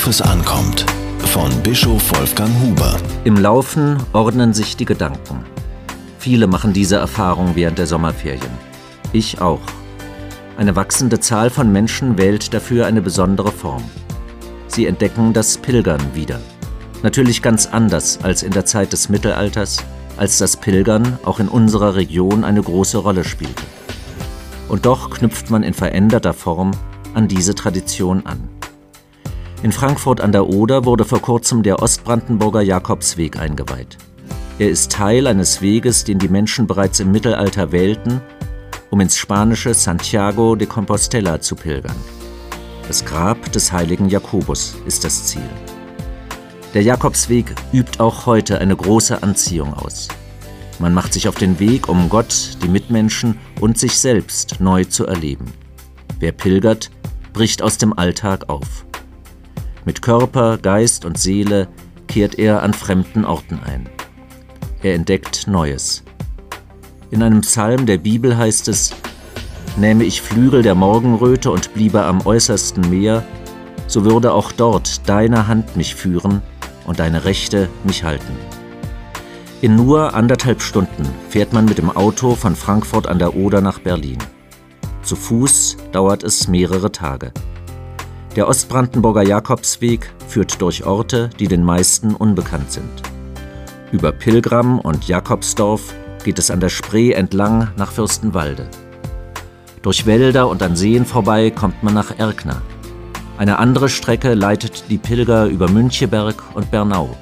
Worauf es ankommt. Von Bischof Wolfgang Huber. Im Laufen ordnen sich die Gedanken. Viele machen diese Erfahrung während der Sommerferien. Ich auch. Eine wachsende Zahl von Menschen wählt dafür eine besondere Form. Sie entdecken das Pilgern wieder. Natürlich ganz anders als in der Zeit des Mittelalters, als das Pilgern auch in unserer Region eine große Rolle spielte. Und doch knüpft man in veränderter Form an diese Tradition an. In Frankfurt an der Oder wurde vor kurzem der Ostbrandenburger Jakobsweg eingeweiht. Er ist Teil eines Weges, den die Menschen bereits im Mittelalter wählten, um ins spanische Santiago de Compostela zu pilgern. Das Grab des heiligen Jakobus ist das Ziel. Der Jakobsweg übt auch heute eine große Anziehung aus. Man macht sich auf den Weg, um Gott, die Mitmenschen und sich selbst neu zu erleben. Wer pilgert, bricht aus dem Alltag auf. Mit Körper, Geist und Seele kehrt er an fremden Orten ein. Er entdeckt Neues. In einem Psalm der Bibel heißt es, Nähme ich Flügel der Morgenröte und bliebe am äußersten Meer, so würde auch dort deine Hand mich führen und deine Rechte mich halten. In nur anderthalb Stunden fährt man mit dem Auto von Frankfurt an der Oder nach Berlin. Zu Fuß dauert es mehrere Tage. Der Ostbrandenburger Jakobsweg führt durch Orte, die den meisten unbekannt sind. Über Pilgram und Jakobsdorf geht es an der Spree entlang nach Fürstenwalde. Durch Wälder und an Seen vorbei kommt man nach Erkner. Eine andere Strecke leitet die Pilger über Müncheberg und Bernau.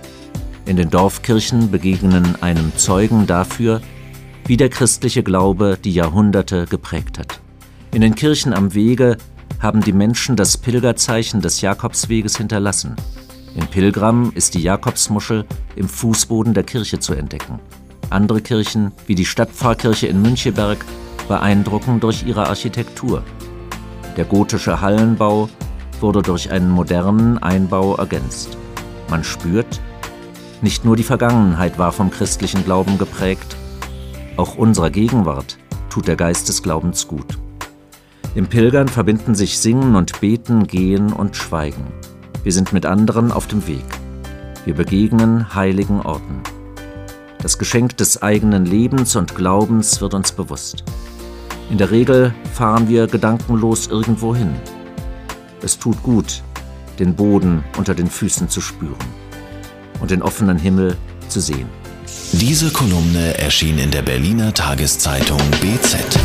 In den Dorfkirchen begegnen einem Zeugen dafür, wie der christliche Glaube die Jahrhunderte geprägt hat. In den Kirchen am Wege haben die Menschen das Pilgerzeichen des Jakobsweges hinterlassen. In Pilgram ist die Jakobsmuschel im Fußboden der Kirche zu entdecken. Andere Kirchen, wie die Stadtpfarrkirche in Müncheberg, beeindrucken durch ihre Architektur. Der gotische Hallenbau wurde durch einen modernen Einbau ergänzt. Man spürt, nicht nur die Vergangenheit war vom christlichen Glauben geprägt, auch unserer Gegenwart tut der Geist des Glaubens gut. Im Pilgern verbinden sich Singen und Beten, Gehen und Schweigen. Wir sind mit anderen auf dem Weg. Wir begegnen heiligen Orten. Das Geschenk des eigenen Lebens und Glaubens wird uns bewusst. In der Regel fahren wir gedankenlos irgendwo hin. Es tut gut, den Boden unter den Füßen zu spüren und den offenen Himmel zu sehen. Diese Kolumne erschien in der Berliner Tageszeitung BZ.